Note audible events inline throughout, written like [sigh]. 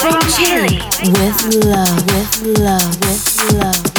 From Chile. With love, with love, with love.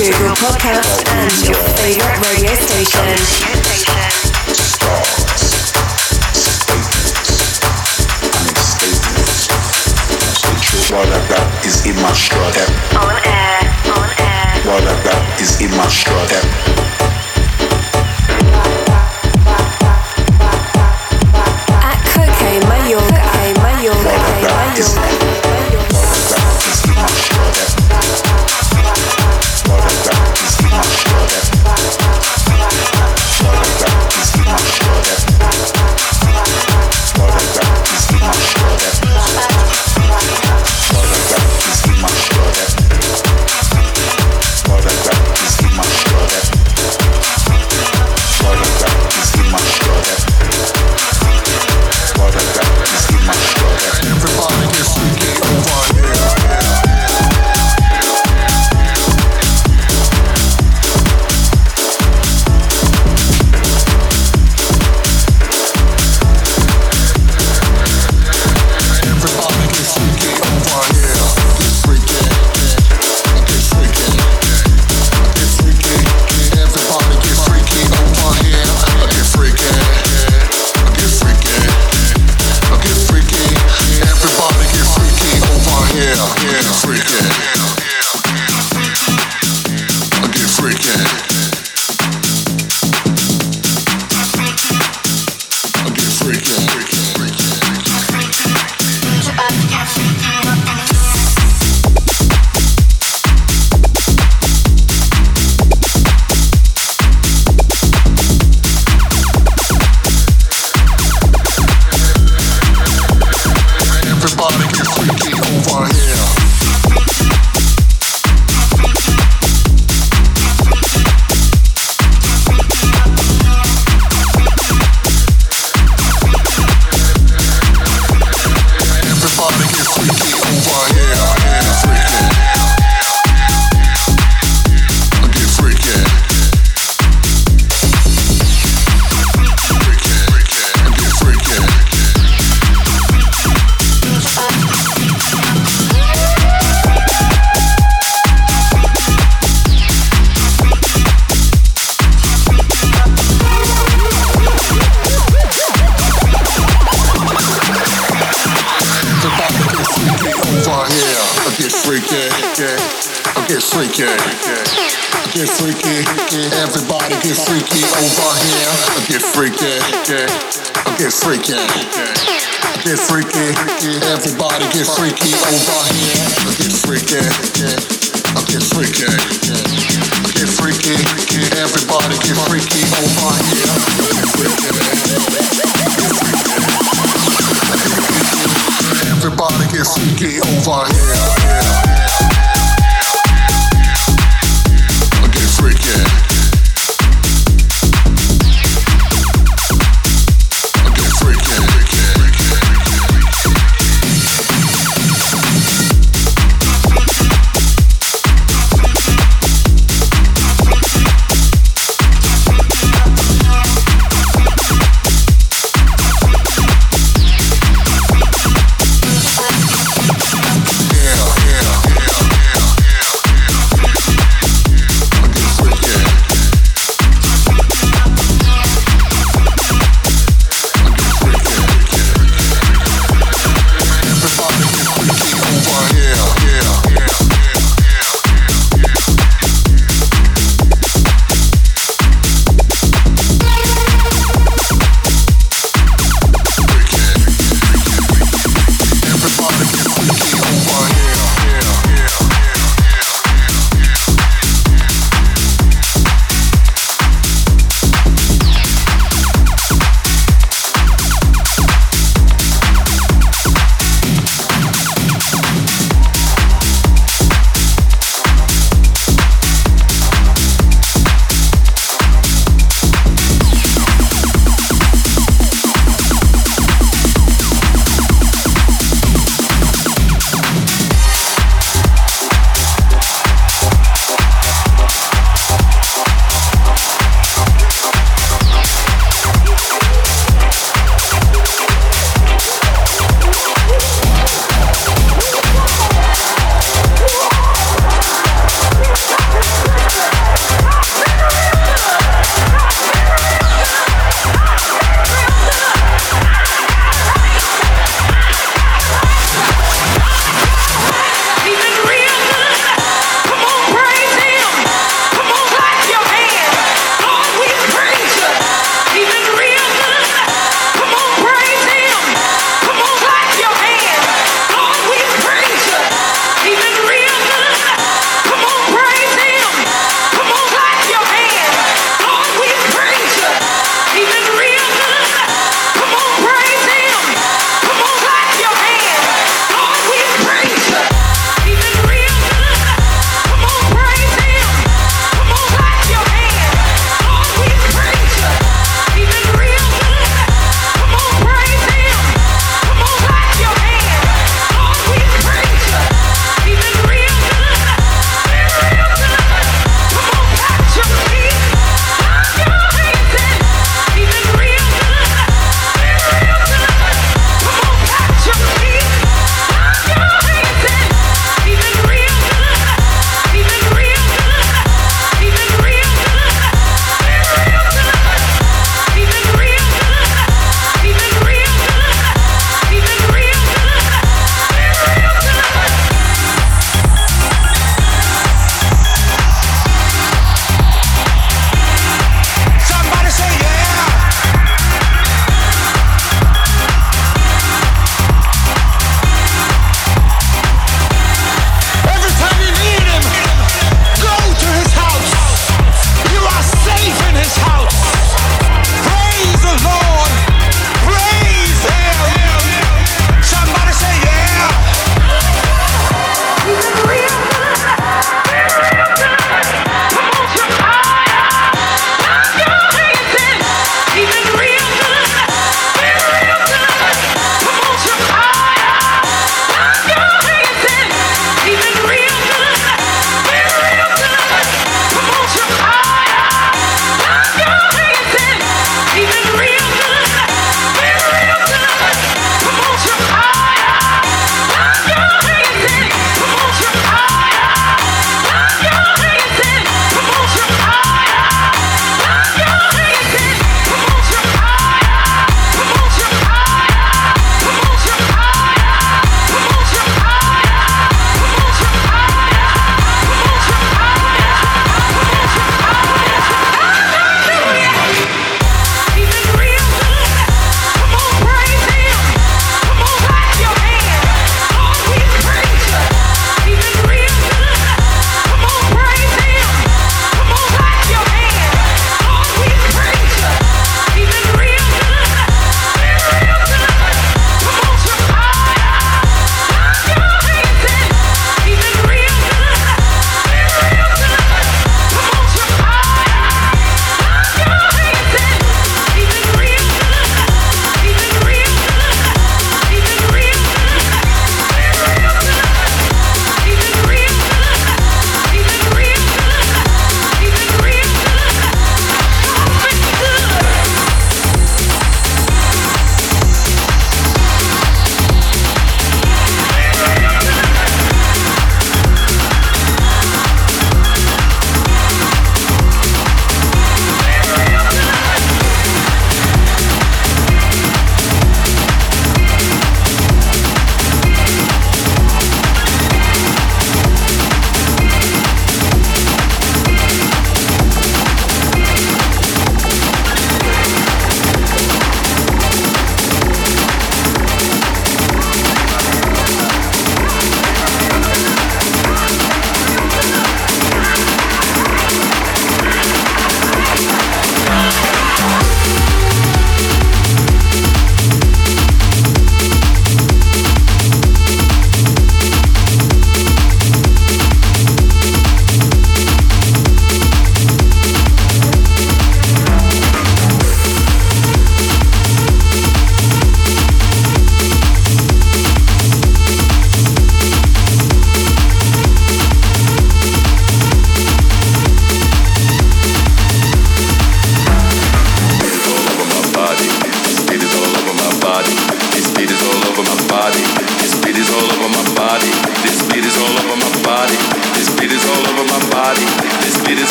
Google Podcasts, and your favorite radio station. While in my. On air, on air. While in my.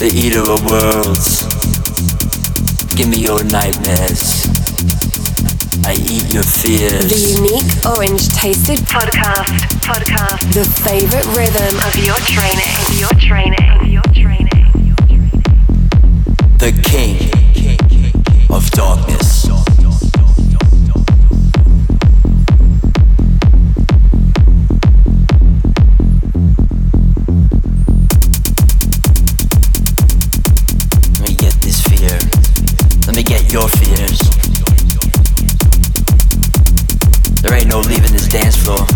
The eater of worlds. Give me your nightmares. I eat your fears. The unique orange tasted Podcast. Podcast. the favorite rhythm Of your training. Your training. Your training. the king of darkness. Dance floor.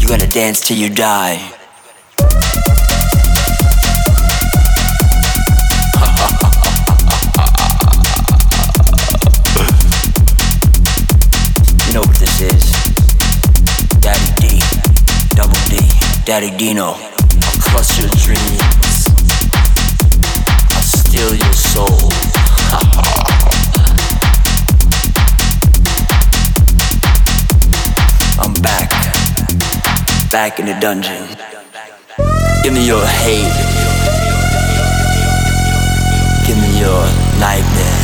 You gotta dance till you die. [laughs] You know what this is. Daddy D, double D, Daddy Dino. I'll crush your dreams. I'll steal your soul. Back in the dungeon. Give me your hate. Give me your nightmares.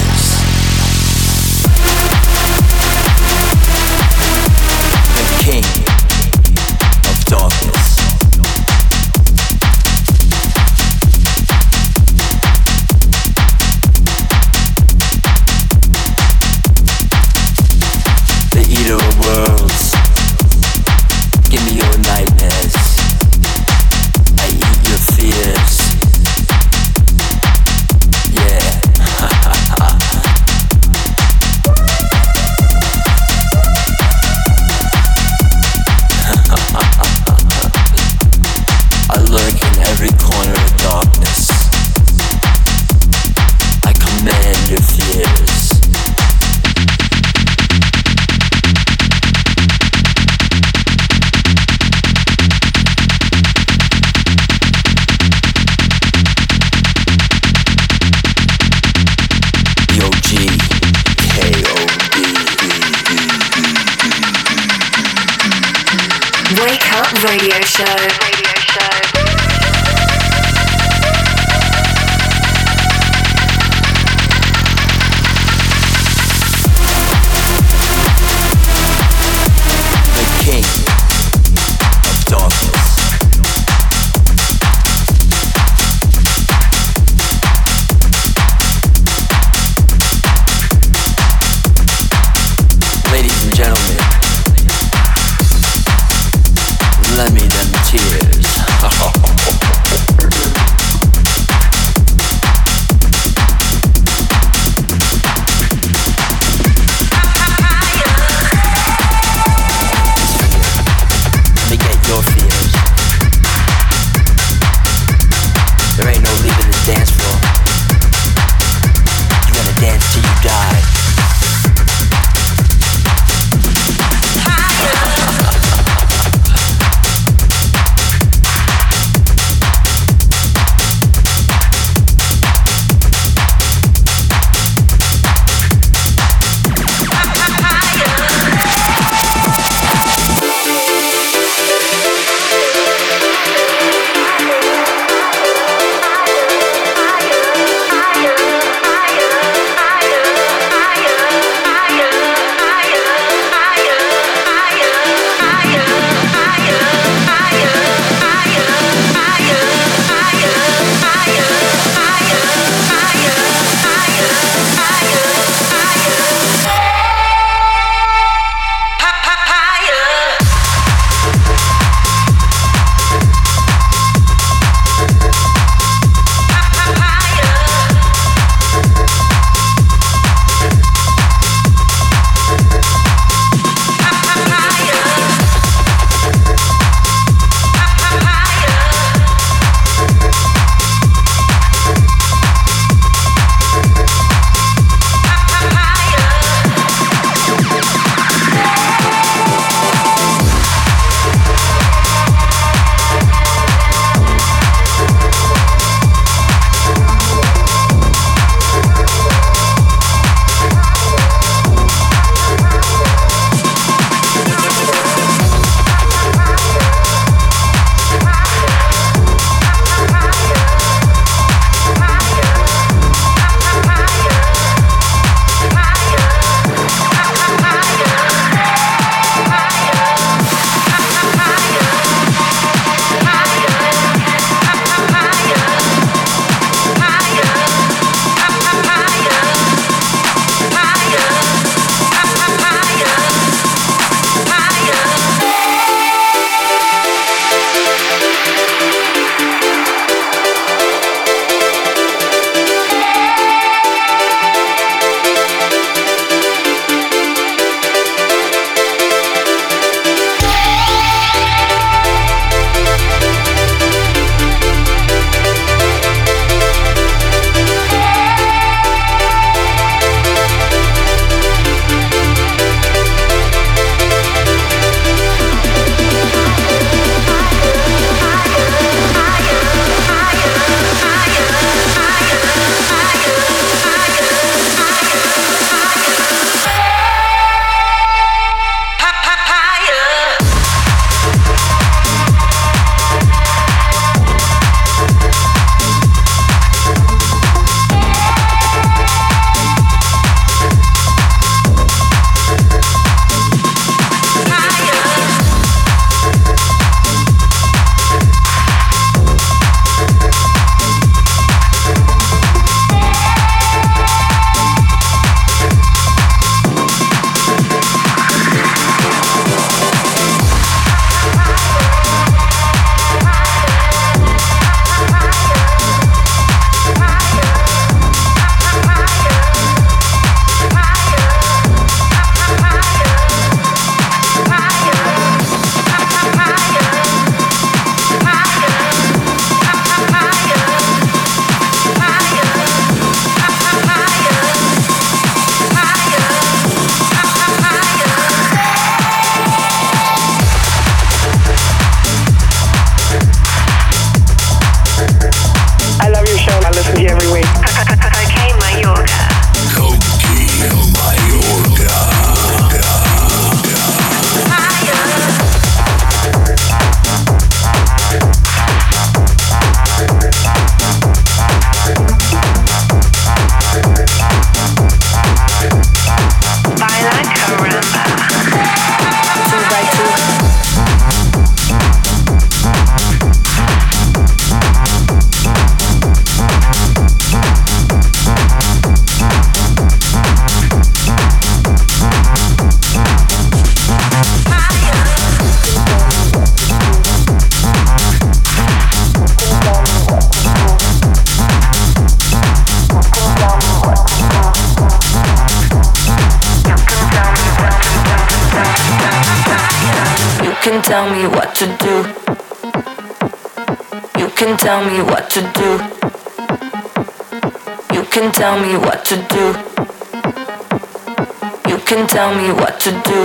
To do.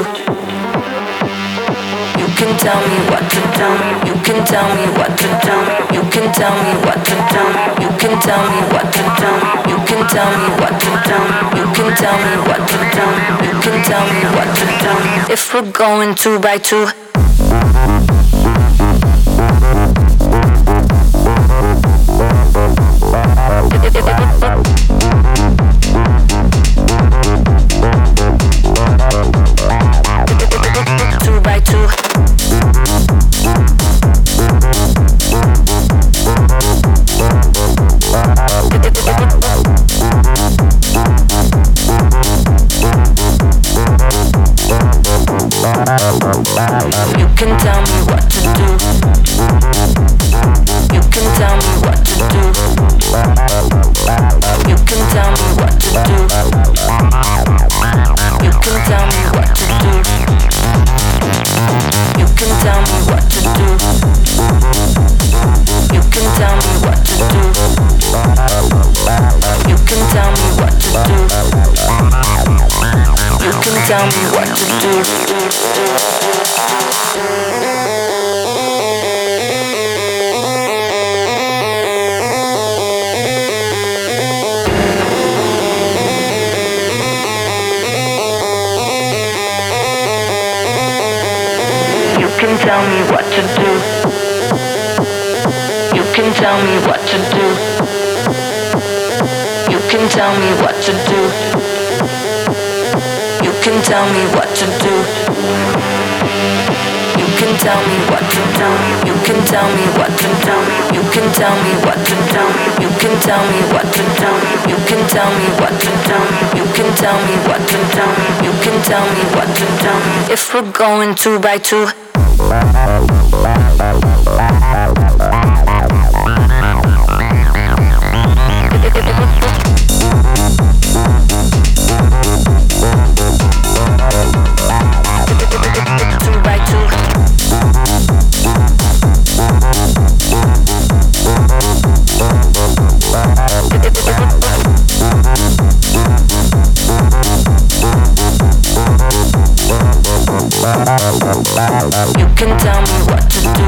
You can tell me what to do. You can tell me what to do. You can tell me what to do. You can tell me what to do. You can tell me what to do. You can tell me what to do. You can tell me what to do. If we're going two by two. Two tell me what to do, you can tell me what to do. You can tell me what to do, you can tell me what to do, you can tell me what to do, you can tell me what to do, you can tell me what to do, you can tell me what to do, do. You can tell me what to do tell me what to tell me. You can tell me what to tell me. You can tell me what to tell me. You can tell me what to tell me. You can tell me what to tell me. You can tell me what to tell me. You can tell me what to tell me. If we're going two by two. You can tell me what to do.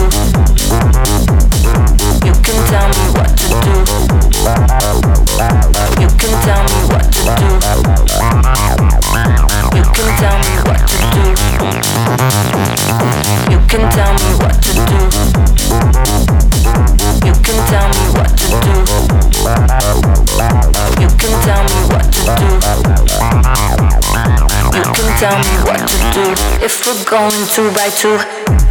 You can tell me what to do. You can tell me what to do. You can tell me what to do. You can tell me what to do. You can tell me what to do. You can tell me what to do. You can tell me what do. If we're going two by two. Two